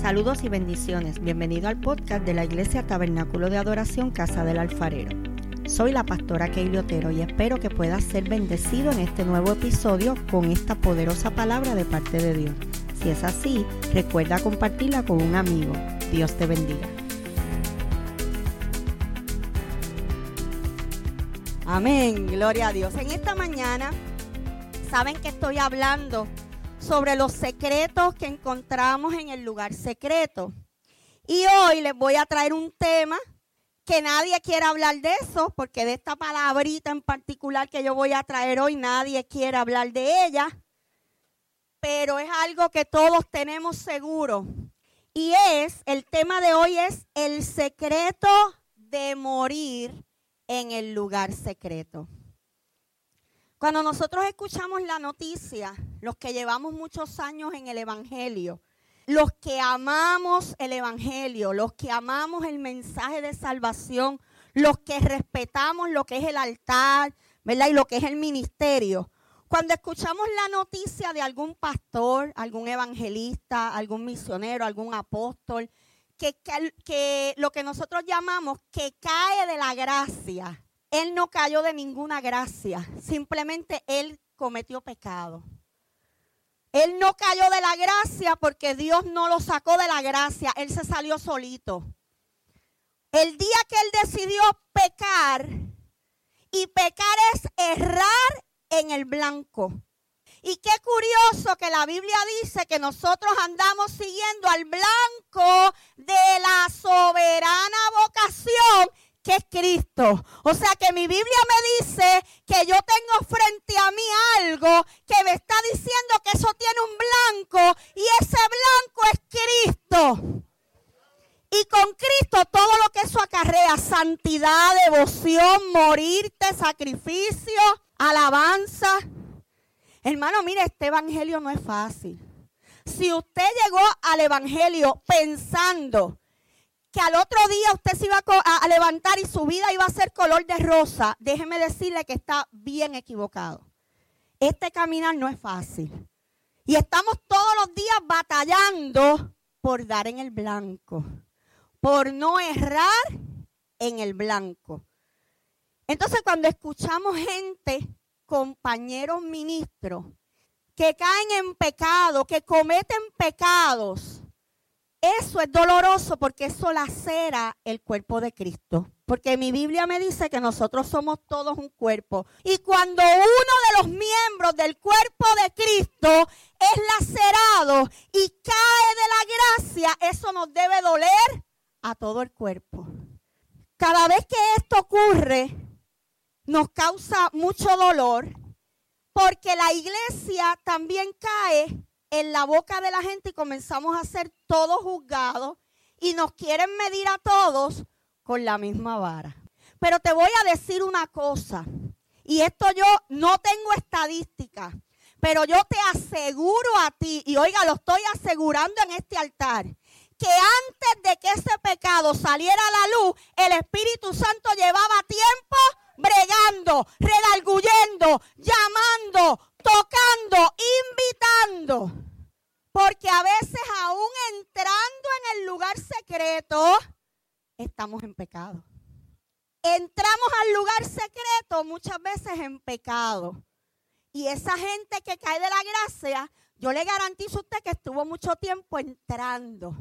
Saludos y bendiciones. Bienvenido al podcast de la Iglesia Tabernáculo de Adoración Casa del Alfarero. Soy la pastora Keili Otero y espero que puedas ser bendecido en este nuevo episodio con esta poderosa palabra de parte de Dios. Si es así, recuerda compartirla con un amigo. Dios te bendiga. Amén, gloria a Dios. En esta mañana, saben que estoy hablando sobre los secretos que encontramos en el lugar secreto. Y hoy les voy a traer un tema que nadie quiere hablar de eso, porque de esta palabrita en particular que yo voy a traer hoy, nadie quiere hablar de ella, pero es algo que todos tenemos seguro. Y es, el tema de hoy es el secreto de morir en el lugar secreto. Cuando nosotros escuchamos la noticia, los que llevamos muchos años en el Evangelio, los que amamos el Evangelio, los que amamos el mensaje de salvación, los que respetamos lo que es el altar, ¿verdad? Y lo que es el ministerio. Cuando escuchamos la noticia de algún pastor, algún evangelista, algún misionero, algún apóstol, que, que, que lo que nosotros llamamos que cae de la gracia, él no cayó de ninguna gracia, simplemente él cometió pecado. Él no cayó de la gracia porque Dios no lo sacó de la gracia, él se salió solito. El día que él decidió pecar, y pecar es errar en el blanco. Y qué curioso que la Biblia dice que nosotros andamos siguiendo al blanco de la soberana vocación que es Cristo. O sea que mi Biblia me dice que yo tengo frente a mí algo que me está diciendo que eso tiene un blanco y ese blanco es Cristo. Y con Cristo todo lo que eso acarrea, santidad, devoción, morirte, sacrificio, alabanza. Hermano, mire, este evangelio no es fácil. Si usted llegó al evangelio pensando que al otro día usted se iba a, levantar y su vida iba a ser color de rosa, déjeme decirle que está bien equivocado. Este caminar no es fácil. Y estamos todos los días batallando por dar en el blanco, por no errar en el blanco. Entonces cuando escuchamos gente, compañeros ministros, que caen en pecado, que cometen pecados, eso es doloroso porque eso lacera el cuerpo de Cristo. Porque mi Biblia me dice que nosotros somos todos un cuerpo. Y cuando uno de los miembros del cuerpo de Cristo es lacerado y cae de la gracia, eso nos debe doler a todo el cuerpo. Cada vez que esto ocurre, nos causa mucho dolor porque la iglesia también cae en la boca de la gente y comenzamos a ser todos juzgados y nos quieren medir a todos con la misma vara. Pero te voy a decir una cosa, y esto yo no tengo estadística, pero yo te aseguro a ti, y oiga, lo estoy asegurando en este altar, que antes de que ese pecado saliera a la luz, el Espíritu Santo llevaba tiempo bregando, redalguyendo, llamando, tocando, invitando. Porque a veces aún entrando en el lugar secreto, estamos en pecado. Entramos al lugar secreto muchas veces en pecado. Y esa gente que cae de la gracia, yo le garantizo a usted que estuvo mucho tiempo entrando.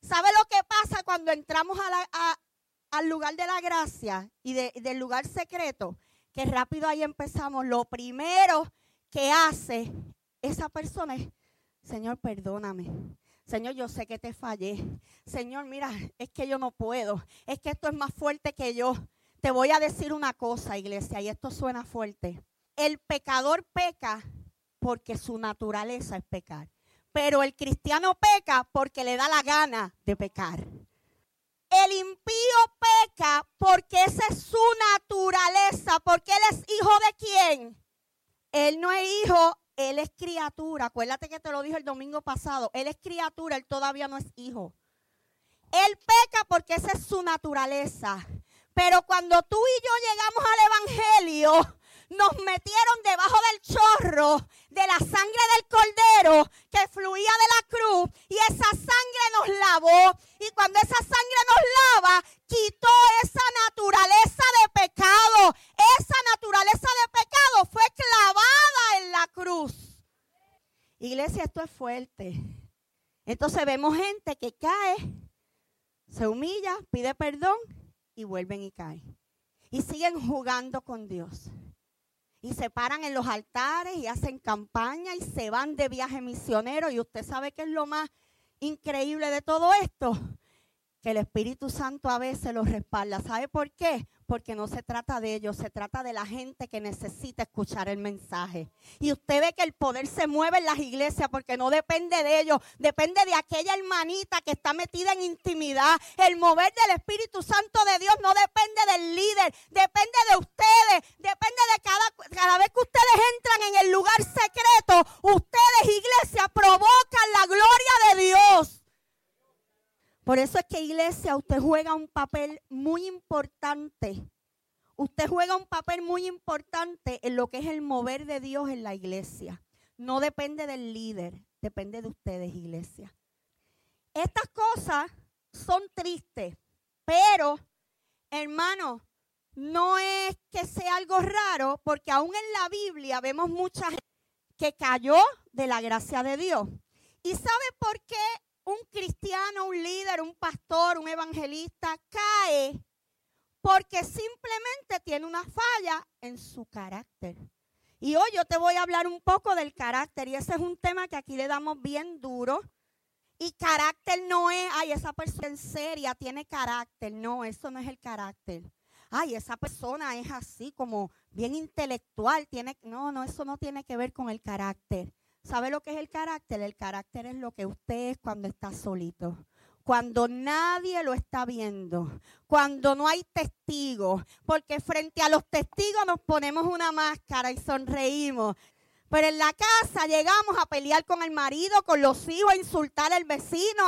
¿Sabe lo que pasa cuando entramos al lugar de la gracia y del lugar secreto? Que rápido ahí empezamos. Lo primero que hace esa persona es, Señor, perdóname. Señor, yo sé que te fallé. Señor, mira, es que yo no puedo. Es que esto es más fuerte que yo. Te voy a decir una cosa, iglesia, y esto suena fuerte. El pecador peca porque su naturaleza es pecar. Pero el cristiano peca porque le da la gana de pecar. El impío peca porque esa es su naturaleza, porque él es hijo de quién? Él no es hijo, él es criatura. Acuérdate que te lo dijo el domingo pasado. Él es criatura, él todavía no es hijo. Él peca porque esa es su naturaleza. Pero cuando tú y yo llegamos al Evangelio, nos metieron debajo del chorro de la sangre del cordero que fluía de la cruz y esa sangre nos lavó. Y cuando esa sangre nos lava, quitó esa naturaleza de pecado. Esa naturaleza de pecado fue clavada en la cruz. Iglesia, esto es fuerte. Entonces vemos gente que cae, se humilla, pide perdón y vuelven y caen. Y siguen jugando con Dios y se paran en los altares y hacen campaña y se van de viaje misionero. Y usted sabe que es lo más increíble de todo esto, que el Espíritu Santo a veces los respalda. ¿Sabe por qué? porque no se trata de ellos, se trata de la gente que necesita escuchar el mensaje. Y usted ve que el poder se mueve en las iglesias porque no depende de ellos, depende de aquella hermanita que está metida en intimidad. El mover del Espíritu Santo de Dios no depende del líder, depende de ustedes, depende de cada, cada vez que ustedes entran en el lugar secreto, ustedes, iglesia, provocan la gloria de Dios. Por eso es que iglesia, usted juega un papel muy importante. Usted juega un papel muy importante en lo que es el mover de Dios en la iglesia. No depende del líder, depende de ustedes, iglesia. Estas cosas son tristes, pero, hermano, no es que sea algo raro, porque aún en la Biblia vemos mucha gente que cayó de la gracia de Dios. ¿Y sabe por qué un cristiano, un líder, un pastor, un evangelista cae porque simplemente tiene una falla en su carácter. Y hoy yo te voy a hablar un poco del carácter y ese es un tema que aquí le damos bien duro. Y carácter no es, ay, esa persona en seria tiene carácter. No, eso no es el carácter. Ay, esa persona es así como bien intelectual. Tiene, no, no, eso no tiene que ver con el carácter. ¿Sabe lo que es el carácter? El carácter es lo que usted es cuando está solito. Cuando nadie lo está viendo, cuando no hay testigos, porque frente a los testigos nos ponemos una máscara y sonreímos. Pero en la casa llegamos a pelear con el marido, con los hijos, a insultar al vecino.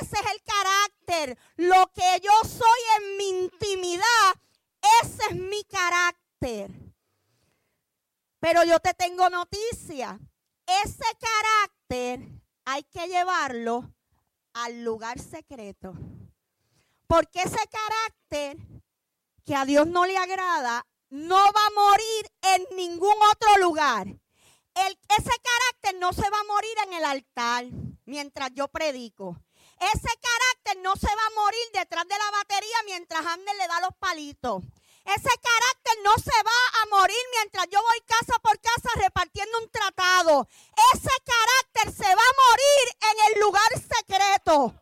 Ese es el carácter. Lo que yo soy en mi intimidad, ese es mi carácter. Pero yo te tengo noticia ese carácter hay que llevarlo al lugar secreto. Porque ese carácter que a Dios no le agrada no va a morir en ningún otro lugar. ese carácter no se va a morir en el altar mientras yo predico. Ese carácter no se va a morir detrás de la batería mientras Ander le da los palitos. Ese carácter no se va a morir mientras yo voy casa por casa repartiendo un tratado. Ese carácter se va a morir en el lugar secreto.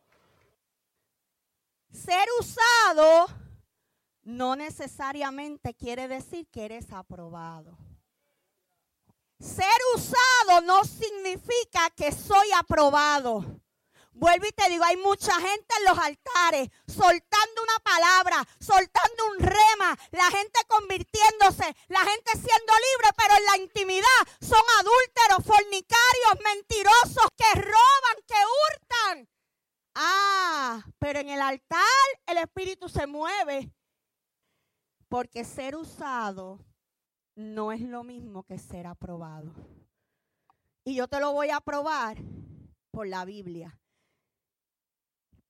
Ser usado no necesariamente quiere decir que eres aprobado. Ser usado no significa que soy aprobado. Vuelvo y te digo, hay mucha gente en los altares soltando una palabra, soltando un rema, la gente convirtiéndose, la gente siendo libre, pero en la intimidad son adúlteros, fornicarios, mentirosos, que roban, que hurtan. Ah, pero en el altar el Espíritu se mueve. Porque ser usado no es lo mismo que ser aprobado. Y yo te lo voy a probar por la Biblia.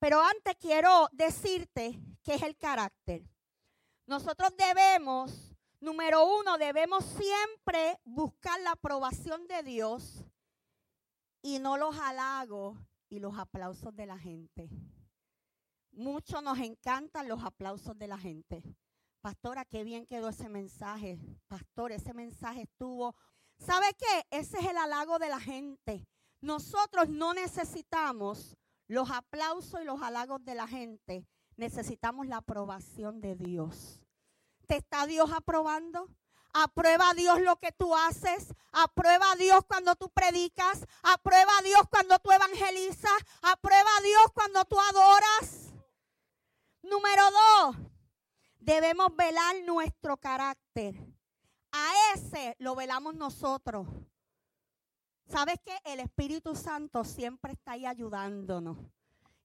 Pero antes quiero decirte qué es el carácter. Nosotros debemos, número uno, debemos siempre buscar la aprobación de Dios y no los halagos y los aplausos de la gente. Mucho nos encantan los aplausos de la gente. Pastora, qué bien quedó ese mensaje. Pastor, ese mensaje estuvo. ¿Sabe qué? Ese es el halago de la gente. Nosotros no necesitamos los aplausos y los halagos de la gente, necesitamos la aprobación de Dios. ¿Te está Dios aprobando? Aprueba a Dios lo que tú haces. Aprueba a Dios cuando tú predicas. Aprueba a Dios cuando tú evangelizas. Aprueba a Dios cuando tú adoras. Número dos, debemos velar nuestro carácter. A ese lo velamos nosotros. ¿Sabes que El Espíritu Santo siempre está ahí ayudándonos.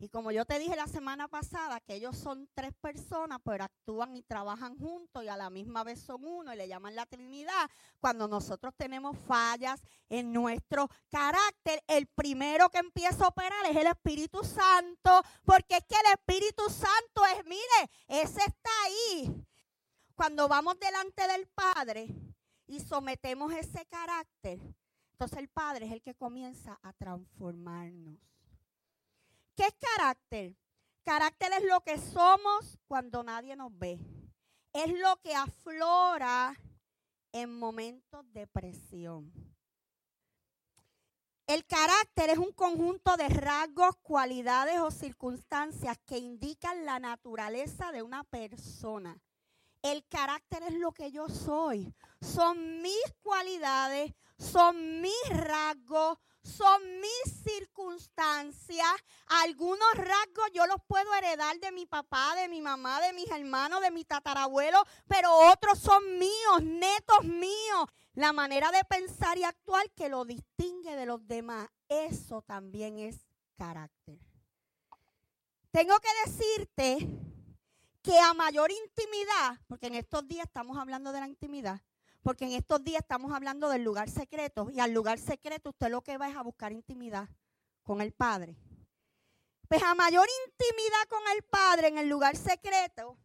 Y como yo te dije la semana pasada, que ellos son tres personas, pero actúan y trabajan juntos y a la misma vez son uno y le llaman la Trinidad. Cuando nosotros tenemos fallas en nuestro carácter, el primero que empieza a operar es el Espíritu Santo, porque es que el Espíritu Santo es, mire, ese está ahí. Cuando vamos delante del Padre y sometemos ese carácter, entonces el Padre es el que comienza a transformarnos. ¿Qué es carácter? Carácter es lo que somos cuando nadie nos ve. Es lo que aflora en momentos de presión. El carácter es un conjunto de rasgos, cualidades o circunstancias que indican la naturaleza de una persona. El carácter es lo que yo soy. Son mis cualidades, son mis rasgos, son mis circunstancias. Algunos rasgos yo los puedo heredar de mi papá, de mi mamá, de mis hermanos, de mi tatarabuelo, pero otros son míos, netos míos. La manera de pensar y actuar que lo distingue de los demás, eso también es carácter. Tengo que decirte que a mayor intimidad, porque en estos días estamos hablando de la intimidad, porque en estos días estamos hablando del lugar secreto y al lugar secreto usted lo que va es a buscar intimidad con el Padre. Pues a mayor intimidad con el Padre en el lugar secreto,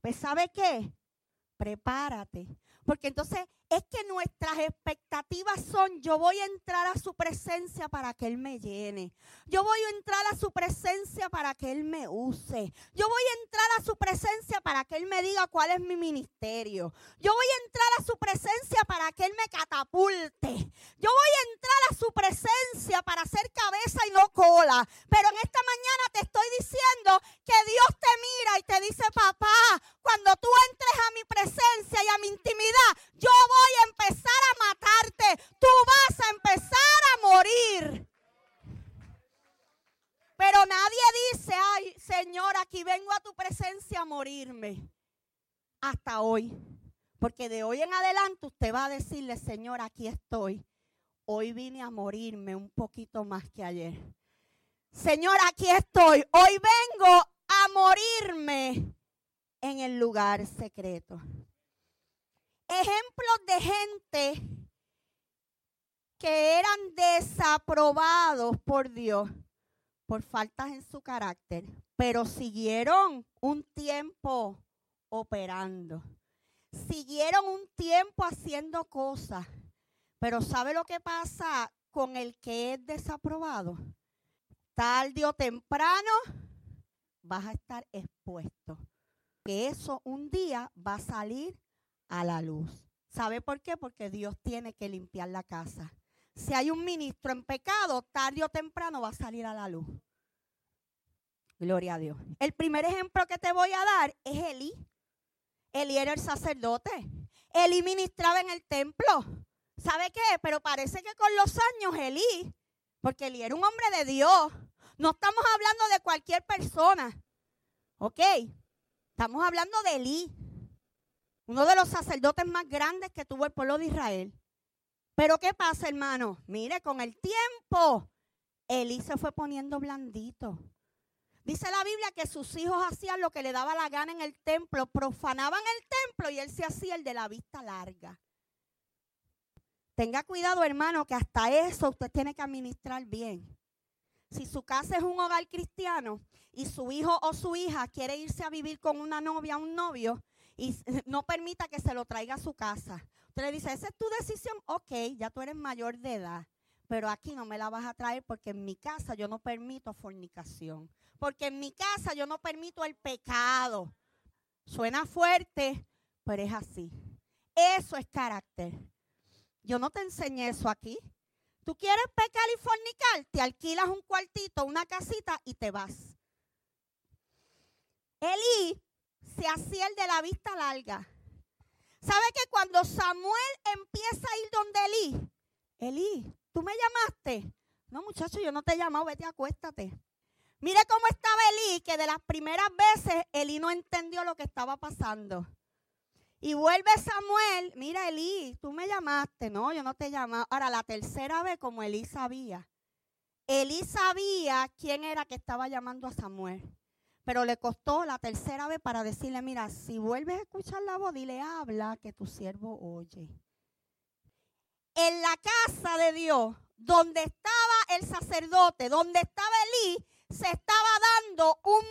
pues ¿sabe qué? Prepárate. Porque entonces es que nuestras expectativas son, yo voy a entrar a su presencia para que Él me llene. Yo voy a entrar a su presencia para que Él me use. Yo voy a entrar a su presencia para que Él me diga cuál es mi ministerio. Yo voy a entrar a su presencia para que Él me catapulte. Yo voy a entrar a su presencia para ser cabeza y no cola. Pero en esta mañana te estoy diciendo que Dios te mira y te dice, papá, cuando tú entres a mi presencia y a mi intimidad, yo voy a empezar a matarte. Tú vas a empezar a morir. Pero nadie dice, ay Señor, aquí vengo a tu presencia a morirme. Hasta hoy. Porque de hoy en adelante usted va a decirle, Señor, aquí estoy. Hoy vine a morirme un poquito más que ayer. Señor, aquí estoy. Hoy vengo a morirme en el lugar secreto ejemplos de gente que eran desaprobados por Dios por faltas en su carácter, pero siguieron un tiempo operando. Siguieron un tiempo haciendo cosas. Pero ¿sabe lo que pasa con el que es desaprobado? Tarde o temprano vas a estar expuesto. Que eso un día va a salir a la luz. ¿Sabe por qué? Porque Dios tiene que limpiar la casa. Si hay un ministro en pecado, tarde o temprano va a salir a la luz. Gloria a Dios. El primer ejemplo que te voy a dar es Elí. Elí era el sacerdote. Elí ministraba en el templo. ¿Sabe qué? Pero parece que con los años Elí, porque Elí era un hombre de Dios. No estamos hablando de cualquier persona. ¿Ok? Estamos hablando de Elí uno de los sacerdotes más grandes que tuvo el pueblo de Israel. Pero ¿qué pasa, hermano? Mire, con el tiempo, Elí se fue poniendo blandito. Dice la Biblia que sus hijos hacían lo que le daba la gana en el templo, profanaban el templo y él se hacía el de la vista larga. Tenga cuidado, hermano, que hasta eso usted tiene que administrar bien. Si su casa es un hogar cristiano y su hijo o su hija quiere irse a vivir con una novia o un novio, y no permita que se lo traiga a su casa. Usted le dice, esa es tu decisión, ok, ya tú eres mayor de edad, pero aquí no me la vas a traer porque en mi casa yo no permito fornicación, porque en mi casa yo no permito el pecado. Suena fuerte, pero es así. Eso es carácter. Yo no te enseñé eso aquí. Tú quieres pecar y fornicar, te alquilas un cuartito, una casita y te vas. Elí se hacía el de la vista larga. ¿Sabe que cuando Samuel empieza a ir donde Elí, Elí, ¿tú me llamaste? No, muchacho, yo no te he llamado, vete, acuéstate. Mire cómo estaba Elí, que de las primeras veces Elí no entendió lo que estaba pasando. Y vuelve Samuel, mira Elí, tú me llamaste, no, yo no te he llamado. Ahora, la tercera vez, como Elí sabía, Elí sabía quién era que estaba llamando a Samuel. Pero le costó la tercera vez para decirle, mira, si vuelves a escuchar la voz, dile, habla que tu siervo oye. En la casa de Dios, donde estaba el sacerdote, donde estaba Elí, se estaba dando un,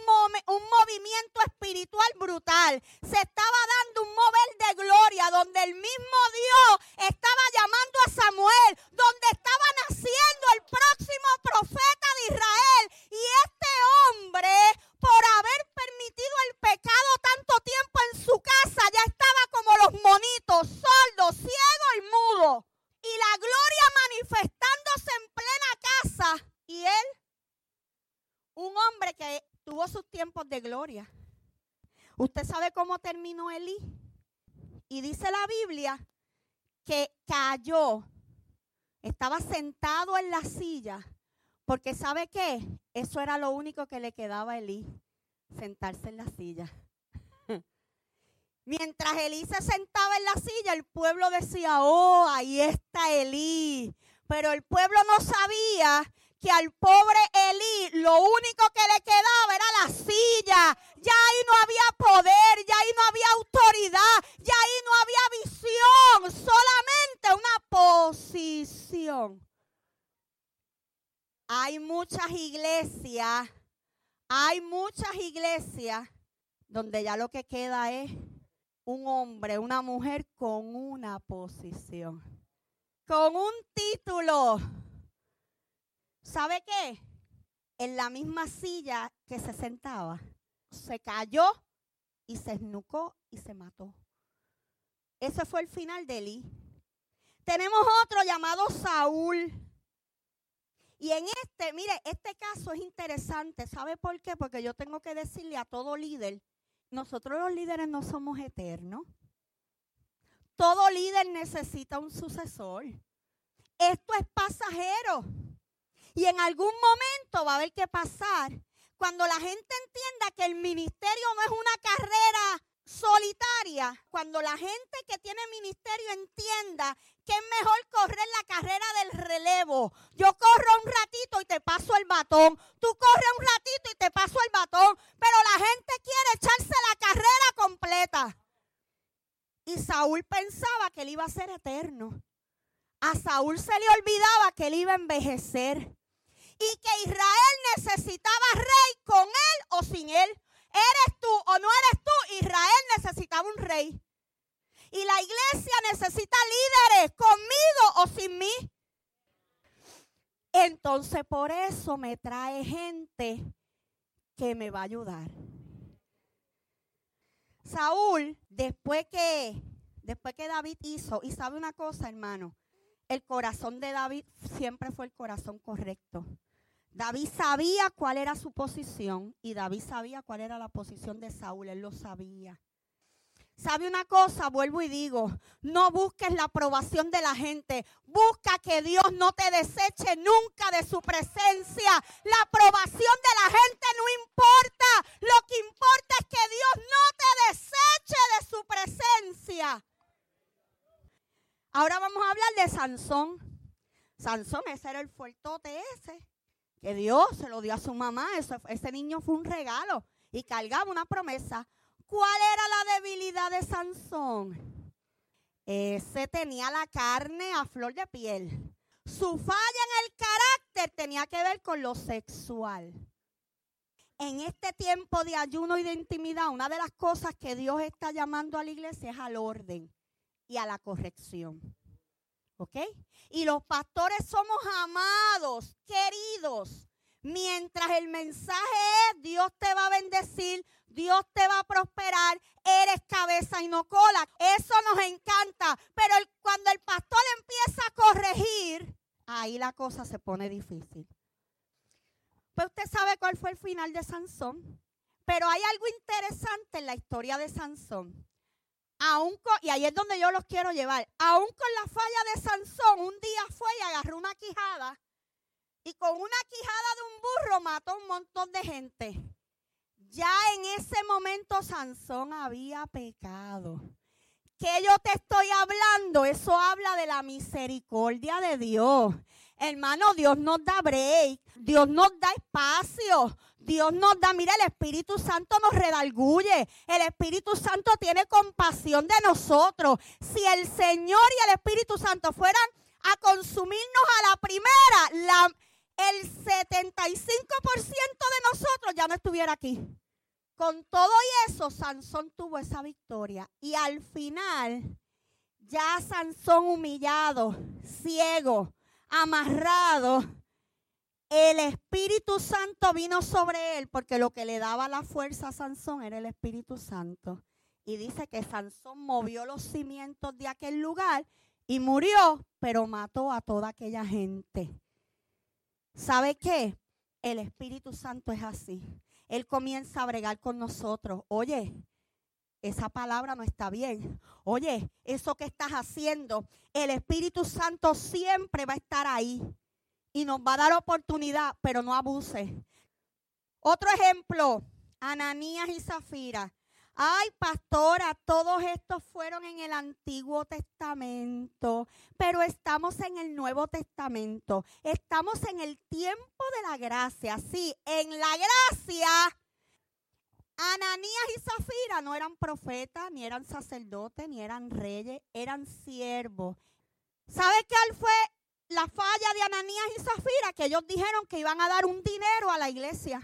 un movimiento espiritual brutal. Se estaba dando un mover de gloria donde el mismo Dios estaba llamando a Samuel, donde estaba naciendo el próximo profeta de Israel. Y este hombre, por haber permitido el pecado tanto tiempo en su casa, ya estaba como los monitos, sordo, ciego y mudo. Y la gloria manifestándose en plena casa. Y él un hombre que tuvo sus tiempos de gloria. ¿Usted sabe cómo terminó Elí? Y dice la Biblia que cayó, estaba sentado en la silla, porque ¿sabe qué? Eso era lo único que le quedaba a Elí, sentarse en la silla. Mientras Elí se sentaba en la silla, el pueblo decía, oh, ahí está Elí. Pero el pueblo no sabía que al pobre Elí lo único que le quedaba era la silla. Ya ahí no había poder, ya ahí no había autoridad, ya ahí no había visión, solamente una posición. Hay muchas iglesias, hay muchas iglesias donde ya lo que queda es un hombre, una mujer con una posición, con un título ¿Sabe qué? En la misma silla que se sentaba, se cayó y se esnucó y se mató. Ese fue el final de Eli. Tenemos otro llamado Saúl. Y en este, mire, este caso es interesante. ¿Sabe por qué? Porque yo tengo que decirle a todo líder, nosotros los líderes no somos eternos. Todo líder necesita un sucesor. Esto es pasajero. Y en algún momento va a haber que pasar. Cuando la gente entienda que el ministerio no es una carrera solitaria, cuando la gente que tiene ministerio entienda que es mejor correr la carrera del relevo. Yo corro un ratito y te paso el batón. Tú corres un ratito y te paso el batón. Pero la gente quiere echarse la carrera completa. Y Saúl pensaba que él iba a ser eterno. A Saúl se le olvidaba que él iba a envejecer y que Israel necesitaba rey con él o sin él. ¿Eres tú o no eres tú? Israel necesitaba un rey. Y la iglesia necesita líderes conmigo o sin mí. Entonces por eso me trae gente que me va a ayudar. Saúl, después que, después que David hizo, y sabe una cosa, hermano, el corazón de David siempre fue el corazón correcto. David sabía cuál era su posición y David sabía cuál era la posición de Saúl, él lo sabía. ¿Sabe una cosa? Vuelvo y digo, no busques la aprobación de la gente, busca que Dios no te deseche nunca de su presencia. La aprobación de la gente no importa, lo que importa es que Dios no te deseche de su presencia. Ahora vamos a hablar de Sansón. Sansón, ese era el fuertote ese que Dios se lo dio a su mamá. ese niño fue un regalo y cargaba una promesa. ¿Cuál era la debilidad de Sansón? Ese tenía la carne a flor de piel. Su falla en el carácter tenía que ver con lo sexual. En este tiempo de ayuno y de intimidad, una de las cosas que Dios está llamando a la iglesia es al orden y a la corrección. ¿Ok? Y los pastores somos amados, queridos. Mientras el mensaje es Dios te va a bendecir, Dios te va a prosperar, eres cabeza y no cola. Eso nos encanta. Pero cuando el pastor empieza a corregir, ahí la cosa se pone difícil. Pues usted sabe cuál fue el final de Sansón. Pero hay algo interesante en la historia de Sansón y ahí es donde yo los quiero llevar, aún con la falla de Sansón, un día fue y agarró una quijada y con una quijada de un burro mató a un montón de gente. Ya en ese momento Sansón había pecado. ¿Qué yo te estoy hablando? Eso habla de la misericordia de Dios. Hermano, Dios nos da break, Dios nos da espacio, Dios nos da, mira, el Espíritu Santo nos redalguye, el Espíritu Santo tiene compasión de nosotros. Si el Señor y el Espíritu Santo fueran a consumirnos a la primera, la, el 75% de nosotros ya no estuviera aquí. Con todo y eso, Sansón tuvo esa victoria. Y al final, ya Sansón humillado, ciego, amarrado, el Espíritu Santo vino sobre él porque lo que le daba la fuerza a Sansón era el Espíritu Santo. Y dice que Sansón movió los cimientos de aquel lugar y murió, pero mató a toda aquella gente. ¿Sabe qué? El Espíritu Santo es así. Él comienza a bregar con nosotros. Oye, esa palabra no está bien. Oye, eso que estás haciendo, el Espíritu Santo siempre va a estar ahí y nos va a dar oportunidad, pero no abuse. Otro ejemplo, Ananías y Zafira. Ay, pastora, todos estos fueron en el Antiguo Testamento, pero estamos en el Nuevo Testamento. Estamos en el tiempo de la gracia. Sí, en la gracia. Ananías y Zafira no eran profetas, ni eran sacerdotes, ni eran reyes, eran siervos. ¿Sabe cuál fue la falla de Ananías y Zafira? Que ellos dijeron que iban a dar un dinero a la iglesia.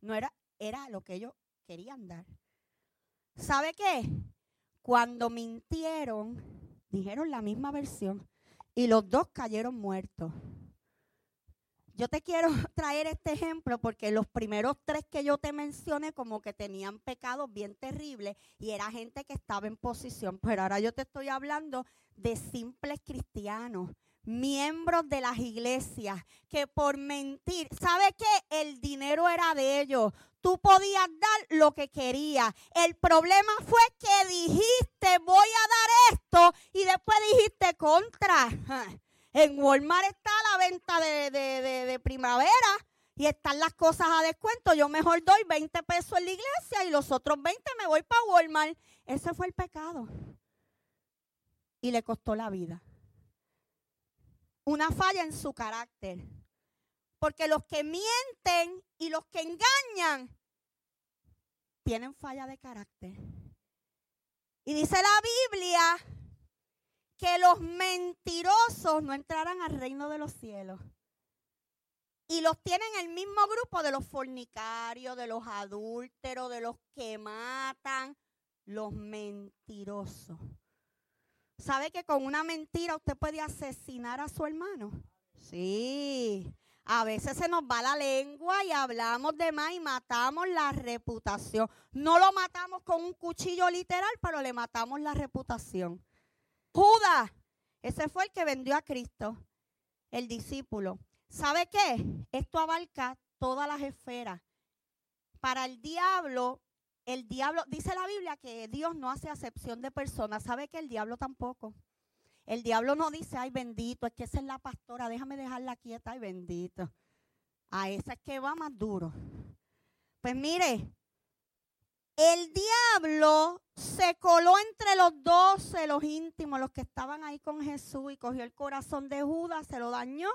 No era, era lo que ellos querían dar. ¿Sabe qué? Cuando mintieron, dijeron la misma versión y los dos cayeron muertos. Yo te quiero traer este ejemplo porque los primeros tres que yo te mencioné como que tenían pecados bien terribles y era gente que estaba en posición. Pero ahora yo te estoy hablando de simples cristianos miembros de las iglesias que por mentir, ¿sabe qué? El dinero era de ellos. Tú podías dar lo que querías. El problema fue que dijiste, voy a dar esto y después dijiste contra. En Walmart está la venta de, de primavera y están las cosas a descuento. Yo mejor doy 20 pesos en la iglesia y los otros 20 me voy para Walmart. Ese fue el pecado. Y le costó la vida una falla en su carácter. Porque los que mienten y los que engañan tienen falla de carácter. Y dice la Biblia que los mentirosos no entrarán al reino de los cielos. Y los tienen el mismo grupo de los fornicarios, de los adúlteros, de los que matan, los mentirosos. ¿Sabe que con una mentira usted puede asesinar a su hermano? Sí. A veces se nos va la lengua y hablamos de más y matamos la reputación. No lo matamos con un cuchillo literal, pero le matamos la reputación. Judas, ese fue el que vendió a Cristo, el discípulo. ¿Sabe qué? Esto abarca todas las esferas. Para el diablo, el diablo, dice la Biblia que Dios no hace acepción de personas. ¿Sabe que el diablo tampoco? El diablo no dice, ay bendito, es que esa es la pastora, déjame dejarla quieta, ay bendito. A esa es que va más duro. Pues mire, el diablo se coló entre los doce, los íntimos, los que estaban ahí con Jesús y cogió el corazón de Judas, se lo dañó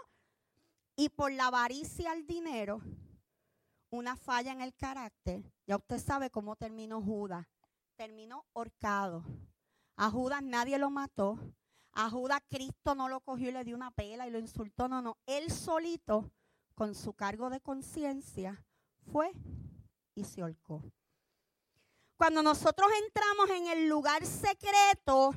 y por la avaricia al dinero una falla en el carácter, ya usted sabe cómo terminó Judas. Terminó horcado. A Judas nadie lo mató. A Judas Cristo no lo cogió y le dio una pela y lo insultó. No, no. Él solito, con su cargo de conciencia, fue y se horcó. Cuando nosotros entramos en el lugar secreto,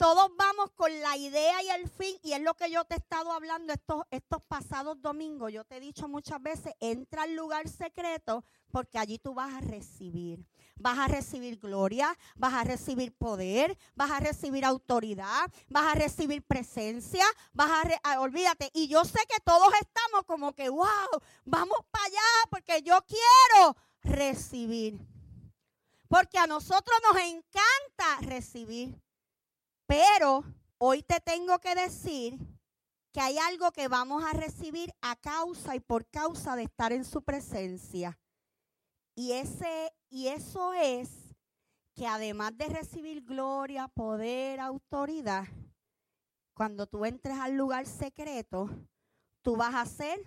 todos vamos con la idea y el fin, y es lo que yo te he estado hablando estos, estos pasados domingos. Yo te he dicho muchas veces, entra al lugar secreto porque allí tú vas a recibir. Vas a recibir gloria, vas a recibir poder, vas a recibir autoridad, vas a recibir presencia, vas a, ah, olvídate. Y yo sé que todos estamos como que, wow, vamos para allá porque yo quiero recibir. Porque a nosotros nos encanta recibir. Pero hoy te tengo que decir que hay algo que vamos a recibir a causa y por causa de estar en su presencia. Y, ese, y eso es que además de recibir gloria, poder, autoridad, cuando tú entres al lugar secreto, tú vas a ser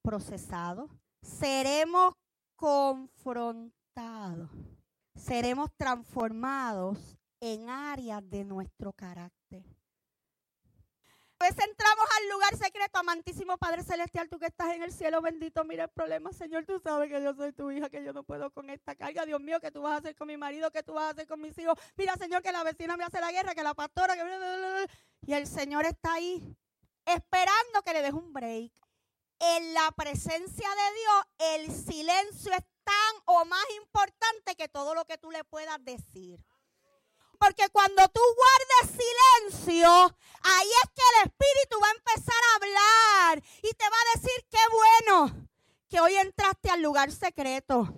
procesado. Seremos confrontados. Seremos transformados en áreas de nuestro carácter. A veces entramos al lugar secreto, amantísimo Padre Celestial, tú que estás en el cielo bendito, mira el problema, Señor, tú sabes que yo soy tu hija, que yo no puedo con esta carga, Dios mío, que tú vas a hacer con mi marido, que tú vas a hacer con mis hijos, mira Señor, que la vecina me hace la guerra, que la pastora, que... Y el Señor está ahí esperando que le des un break. En la presencia de Dios, el silencio es tan o más importante que todo lo que tú le puedas decir. Porque cuando tú guardes silencio, ahí es que el Espíritu va a empezar a hablar y te va a decir qué bueno que hoy entraste al lugar secreto.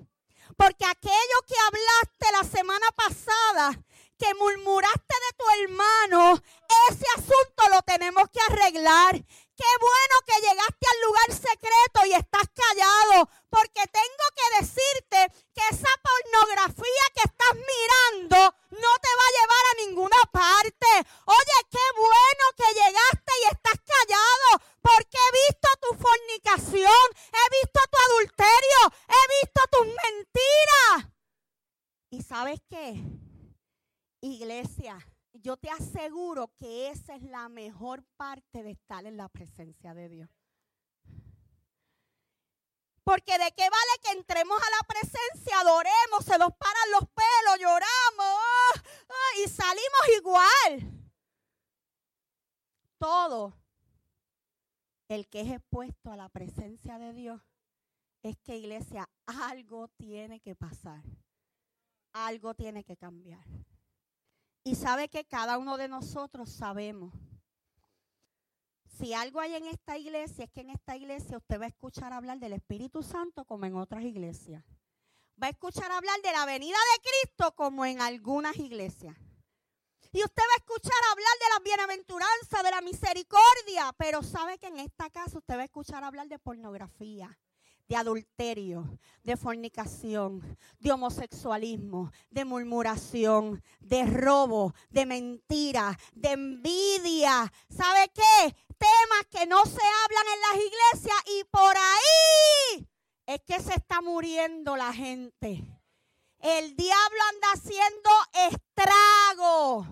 Porque aquello que hablaste la semana pasada, que murmuraste de tu hermano, ese asunto lo tenemos que arreglar. Qué bueno que llegaste al lugar secreto y estás callado, porque tengo que decirte que esa pornografía que estás mirando no te va a llevar a ninguna parte. Oye, qué bueno que llegaste y estás callado, porque he visto tu fornicación, he visto tu adulterio, he visto tus mentiras. ¿Y sabes qué? Iglesia, yo te aseguro que esa es la mejor parte de estar en la presencia de Dios. Porque de qué vale que entremos a la presencia, adoremos, se nos paran los pelos, lloramos ah, y salimos igual. Todo el que es expuesto a la presencia de Dios es que iglesia, algo tiene que pasar. Algo tiene que cambiar. Y sabe que cada uno de nosotros sabemos. Si algo hay en esta iglesia, es que en esta iglesia usted va a escuchar hablar del Espíritu Santo como en otras iglesias. Va a escuchar hablar de la venida de Cristo como en algunas iglesias. Y usted va a escuchar hablar de la bienaventuranza, de la misericordia. Pero sabe que en esta casa usted va a escuchar hablar de pornografía, de adulterio, de fornicación, de homosexualismo, de murmuración, de robo, de mentira, de envidia. ¿Sabe qué? Temas que no se hablan en las iglesias y por ahí es que se está muriendo la gente. El diablo anda haciendo estrago.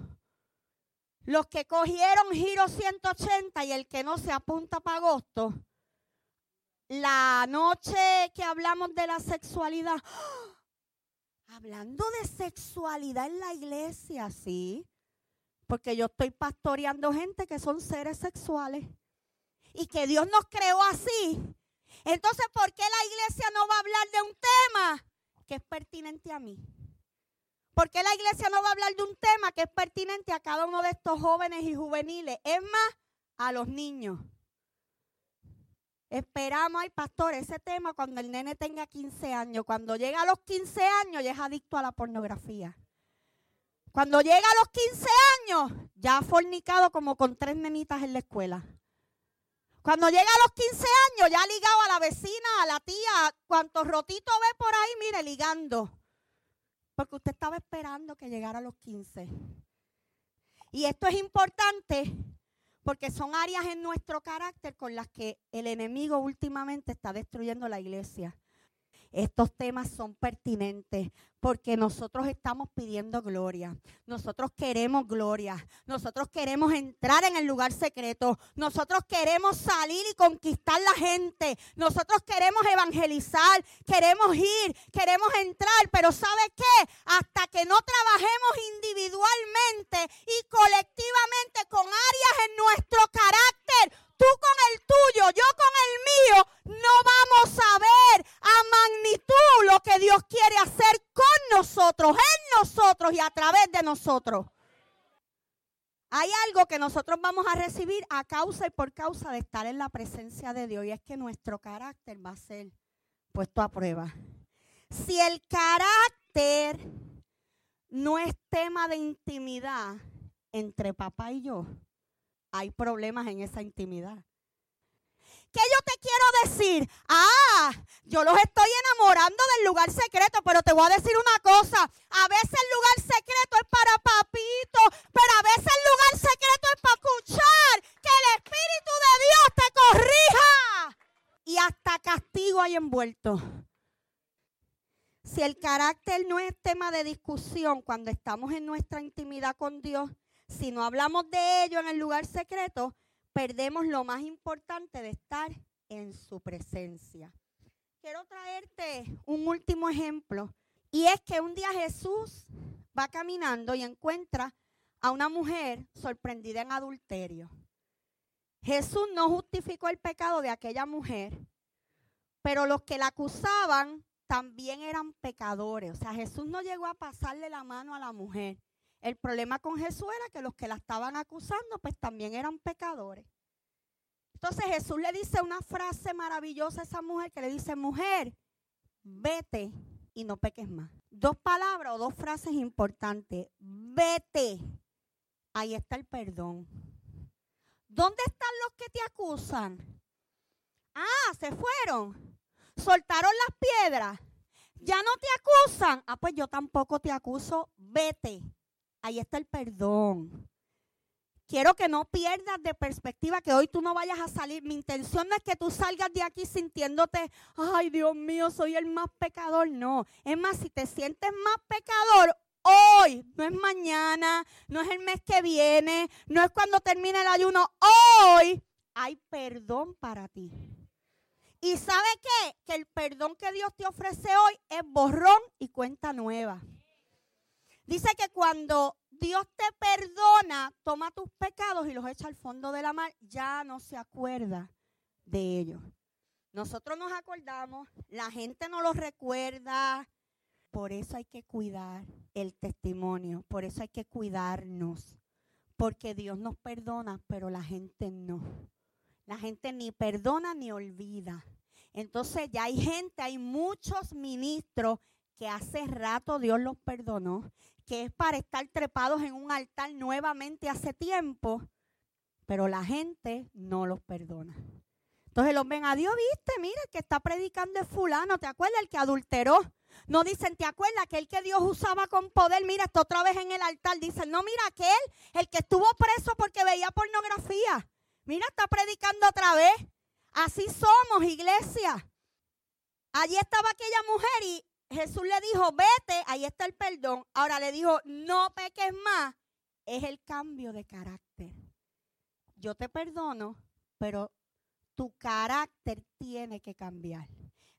Los que cogieron giro 180 y el que no se apunta para agosto la noche que hablamos de la sexualidad, hablando de sexualidad en la iglesia, sí, porque yo estoy pastoreando gente que son seres sexuales y que Dios nos creó así. Entonces, ¿por qué la iglesia no va a hablar de un tema que es pertinente a mí? ¿Por qué la iglesia no va a hablar de un tema que es pertinente a cada uno de estos jóvenes y juveniles? Es más, a los niños. Esperamos, ay pastor, ese tema cuando el nene tenga 15 años. Cuando llega a los 15 años ya es adicto a la pornografía. Cuando llega a los 15 años ya ha fornicado como con tres nenitas en la escuela. Cuando llega a los 15 años ya ha ligado a la vecina, a la tía, cuantos rotitos ve por ahí, mire, ligando. Porque usted estaba esperando que llegara a los 15. Y esto es importante porque son áreas en nuestro carácter con las que el enemigo últimamente está destruyendo la iglesia. Estos temas son pertinentes porque nosotros estamos pidiendo gloria. Nosotros queremos gloria. Nosotros queremos entrar en el lugar secreto. Nosotros queremos salir y conquistar la gente. Nosotros queremos evangelizar. Queremos ir. Queremos entrar. Pero ¿sabe qué? Hasta que no trabajemos individualmente y colectivamente con áreas en nuestro carácter, tú con el tuyo, yo con el mío, no vamos a ver a magnitud lo que Dios quiere hacer con nosotros, en nosotros y a través de nosotros. Hay algo que nosotros vamos a recibir a causa y por causa de estar en la presencia de Dios y es que nuestro carácter va a ser puesto a prueba. Si el carácter no es tema de intimidad entre papá y yo, hay problemas en esa intimidad. ¿Qué yo te quiero decir? Ah, yo los estoy enamorando del lugar secreto, pero te voy a decir una cosa. A veces el lugar secreto es para papito, pero a veces el lugar secreto es para escuchar el Espíritu de Dios te corrija. Y hasta castigo hay envuelto. Si el carácter no es tema de discusión cuando estamos en nuestra intimidad con Dios, si no hablamos de ello en el lugar secreto, perdemos lo más importante de estar en su presencia. Quiero traerte un último ejemplo y es que un día Jesús va caminando y encuentra a una mujer sorprendida en adulterio. Jesús no justificó el pecado de aquella mujer, pero los que la acusaban también eran pecadores. O sea, Jesús no llegó a pasarle la mano a la mujer. El problema con Jesús era que los que la estaban acusando, pues también eran pecadores. Entonces Jesús le dice una frase maravillosa a esa mujer que le dice, mujer, vete y no peques más. Dos palabras o dos frases importantes. Vete. Ahí está el perdón. ¿Dónde están los que te acusan? Ah, se fueron. Soltaron las piedras. Ya no te acusan. Ah, pues yo tampoco te acuso. Vete. Ahí está el perdón. Quiero que no pierdas de perspectiva que hoy tú no vayas a salir. Mi intención no es que tú salgas de aquí sintiéndote, ay Dios mío, soy el más pecador. No, es más, si te sientes más pecador, hoy, no es mañana, no es el mes que viene, no es cuando termine el ayuno, hoy hay perdón para ti. ¿Y sabe qué? Que el perdón que Dios te ofrece hoy es borrón y cuenta nueva. Dice que cuando Dios te perdona, toma tus pecados y los echa al fondo de la mar, ya no se acuerda de ellos. Nosotros nos acordamos, la gente no los recuerda, por eso hay que cuidar el testimonio, por eso hay que cuidarnos, porque Dios nos perdona, pero la gente no. La gente ni perdona ni olvida. Entonces ya hay gente, hay muchos ministros que hace rato Dios los perdonó, que es para estar trepados en un altar nuevamente hace tiempo, pero la gente no los perdona. Entonces los ven a Dios, viste, mira, el que está predicando es fulano, ¿te acuerdas? El que adulteró. No dicen, ¿te acuerdas que el que Dios usaba con poder, mira, está otra vez en el altar? Dicen, no, mira, aquel, el que estuvo preso porque veía pornografía. Mira, está predicando otra vez. Así somos, iglesia. Allí estaba aquella mujer y Jesús le dijo, vete, ahí está el perdón. Ahora le dijo, no peques más. Es el cambio de carácter. Yo te perdono, pero tu carácter tiene que cambiar.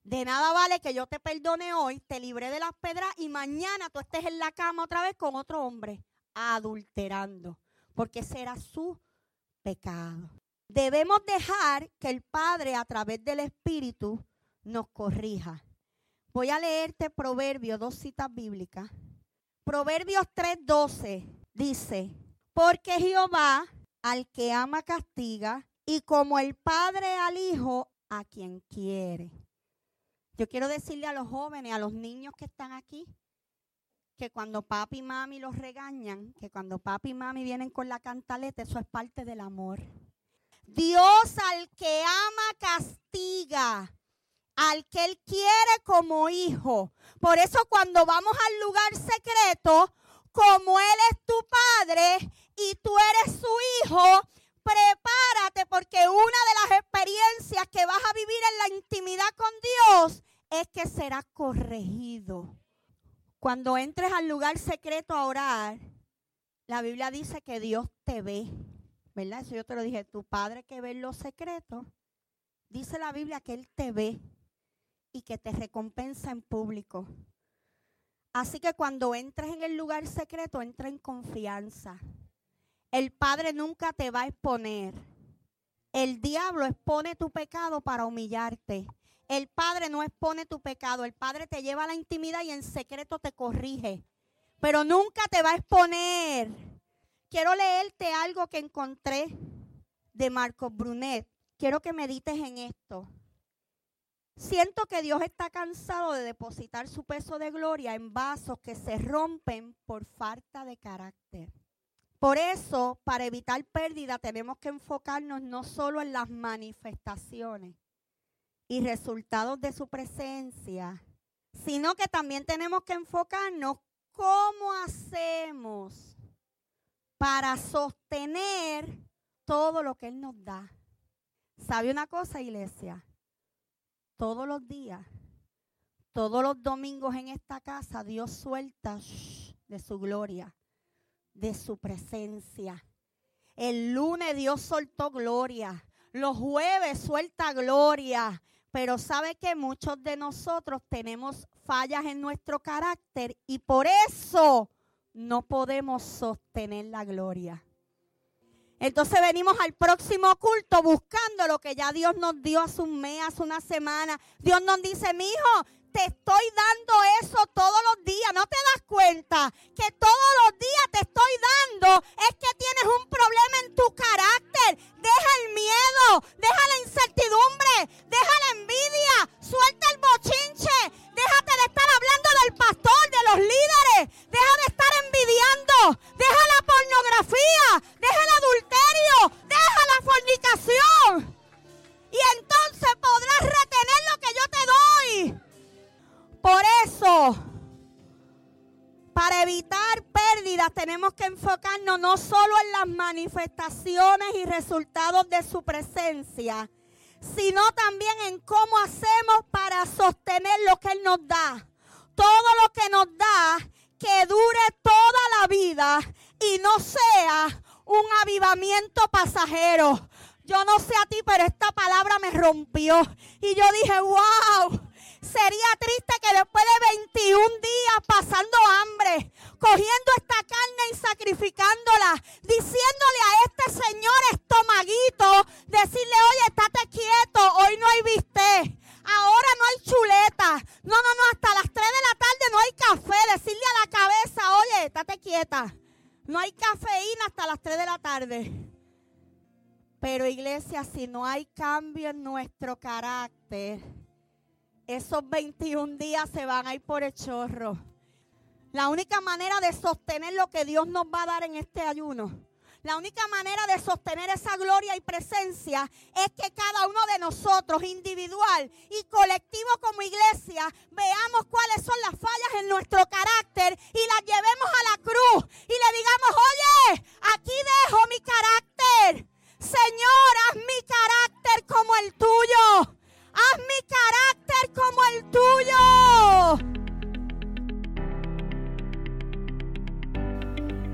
De nada vale que yo te perdone hoy, te libre de las pedras y mañana tú estés en la cama otra vez con otro hombre, adulterando, porque será su pecado. Debemos dejar que el Padre a través del Espíritu nos corrija. Voy a leerte Proverbios, dos citas bíblicas. Proverbios 3:12 dice, porque Jehová al que ama castiga y como el Padre al Hijo a quien quiere. Yo quiero decirle a los jóvenes, a los niños que están aquí, que cuando papi y mami los regañan, que cuando papi y mami vienen con la cantaleta, eso es parte del amor. Dios al que ama castiga al que Él quiere como hijo. Por eso cuando vamos al lugar secreto, como Él es tu padre y tú eres su hijo, prepárate porque una de las experiencias que vas a vivir en la intimidad con Dios es que serás corregido. Cuando entres al lugar secreto a orar, la Biblia dice que Dios te ve. ¿Verdad? Eso yo te lo dije. Tu padre que ve en los secretos, dice la Biblia que Él te ve y que te recompensa en público. Así que cuando entres en el lugar secreto, entra en confianza. El Padre nunca te va a exponer. El diablo expone tu pecado para humillarte. El Padre no expone tu pecado. El Padre te lleva a la intimidad y en secreto te corrige. Pero nunca te va a exponer. Quiero leerte algo que encontré de Marcos Brunet. Quiero que medites en esto. Siento que Dios está cansado de depositar su peso de gloria en vasos que se rompen por falta de carácter. Por eso, para evitar pérdida, tenemos que enfocarnos no solo en las manifestaciones y resultados de su presencia, sino que también tenemos que enfocarnos cómo hacemos para sostener todo lo que Él nos da. ¿Sabe una cosa, iglesia? Todos los días, todos los domingos en esta casa, Dios suelta de su gloria, de su presencia. El lunes Dios soltó gloria. Los jueves suelta gloria. Pero sabe que muchos de nosotros tenemos fallas en nuestro carácter y por eso no podemos sostener la gloria. Entonces venimos al próximo culto buscando lo que ya Dios nos dio hace un mes, hace una semana. Dios nos dice, mi hijo, te estoy dando eso todos los días. ¿No te das cuenta que todos los días te estoy dando es que tienes un problema en tu carácter? No hay cafeína hasta las 3 de la tarde. Pero iglesia, si no hay cambio en nuestro carácter, esos 21 días se van a ir por el chorro. La única manera de sostener lo que Dios nos va a dar en este ayuno, la única manera de sostener esa gloria y presencia es que cada uno de nosotros, individual y colectivo como iglesia, veamos cuáles son las fallas en nuestro carácter y las llevemos a la cruz y le digamos, oye, aquí dejo mi carácter. Señor, haz mi carácter como el tuyo. Haz mi carácter como el tuyo.